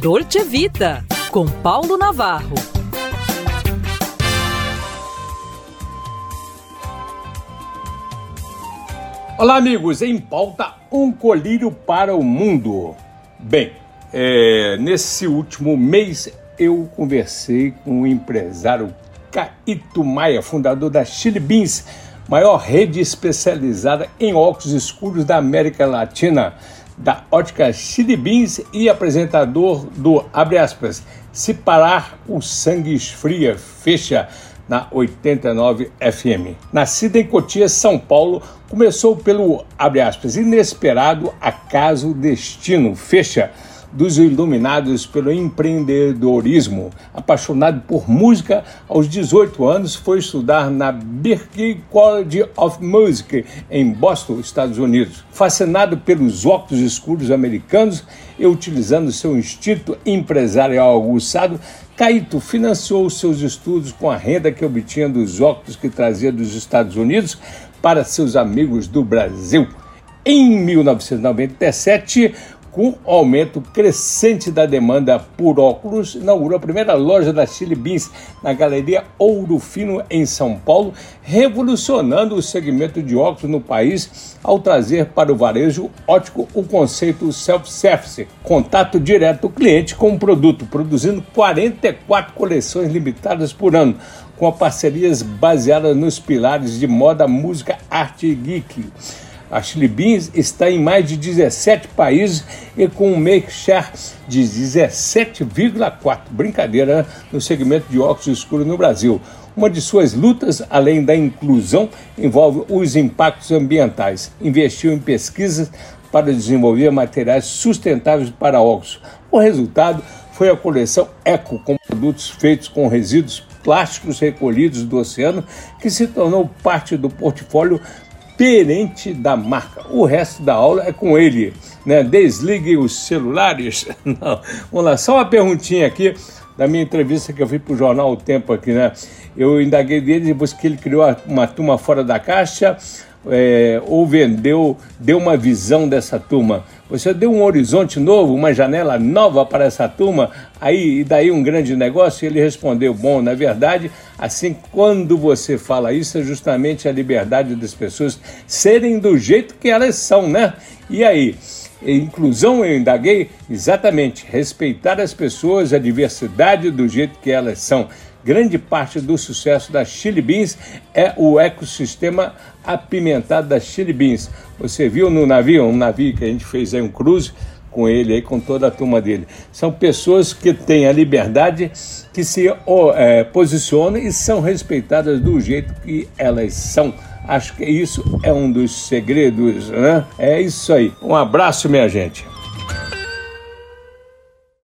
Dolce Vita, com Paulo Navarro. Olá, amigos. Em pauta, um colírio para o mundo. Bem, é, nesse último mês eu conversei com o empresário Caíto Maia, fundador da Chili Beans, maior rede especializada em óculos escuros da América Latina, da ótica Chili Beans e apresentador do, abre aspas, Se Parar o Sangue Esfria, fecha, na 89 FM. Nascida em Cotia, São Paulo, começou pelo, abre aspas, inesperado acaso destino, fecha, dos iluminados pelo empreendedorismo. Apaixonado por música, aos 18 anos foi estudar na Berklee College of Music em Boston, Estados Unidos. Fascinado pelos óculos escuros americanos e utilizando seu instinto empresarial aguçado, Caíto financiou seus estudos com a renda que obtinha dos óculos que trazia dos Estados Unidos para seus amigos do Brasil. Em 1997, com o aumento crescente da demanda por óculos, inaugurou a primeira loja da Chili Beans na Galeria Ouro Fino, em São Paulo, revolucionando o segmento de óculos no país ao trazer para o varejo ótico o conceito self-service, contato direto do cliente com o produto, produzindo 44 coleções limitadas por ano, com parcerias baseadas nos pilares de moda, música, arte e geek. A Chili Beans está em mais de 17 países e com um make share de 17,4. Brincadeira né? no segmento de óculos escuros no Brasil. Uma de suas lutas, além da inclusão, envolve os impactos ambientais. Investiu em pesquisas para desenvolver materiais sustentáveis para óculos. O resultado foi a coleção Eco, com produtos feitos com resíduos plásticos recolhidos do oceano, que se tornou parte do portfólio perente da marca. O resto da aula é com ele. Né? Desligue os celulares. Não. Vamos lá, só uma perguntinha aqui da minha entrevista que eu fui para o jornal O Tempo aqui, né? Eu indaguei dele depois que ele criou uma turma fora da caixa, é, ou vendeu, deu uma visão dessa turma. Você deu um horizonte novo, uma janela nova para essa turma, aí e daí um grande negócio? E ele respondeu: Bom, na verdade, assim, quando você fala isso, é justamente a liberdade das pessoas serem do jeito que elas são, né? E aí? Inclusão, eu indaguei, exatamente, respeitar as pessoas, a diversidade do jeito que elas são grande parte do sucesso da Chili Beans é o ecossistema apimentado da Chili Beans. Você viu no navio, um navio que a gente fez aí um cruze com ele aí, com toda a turma dele. São pessoas que têm a liberdade, que se é, posicionam e são respeitadas do jeito que elas são. Acho que isso é um dos segredos, né? É isso aí. Um abraço, minha gente.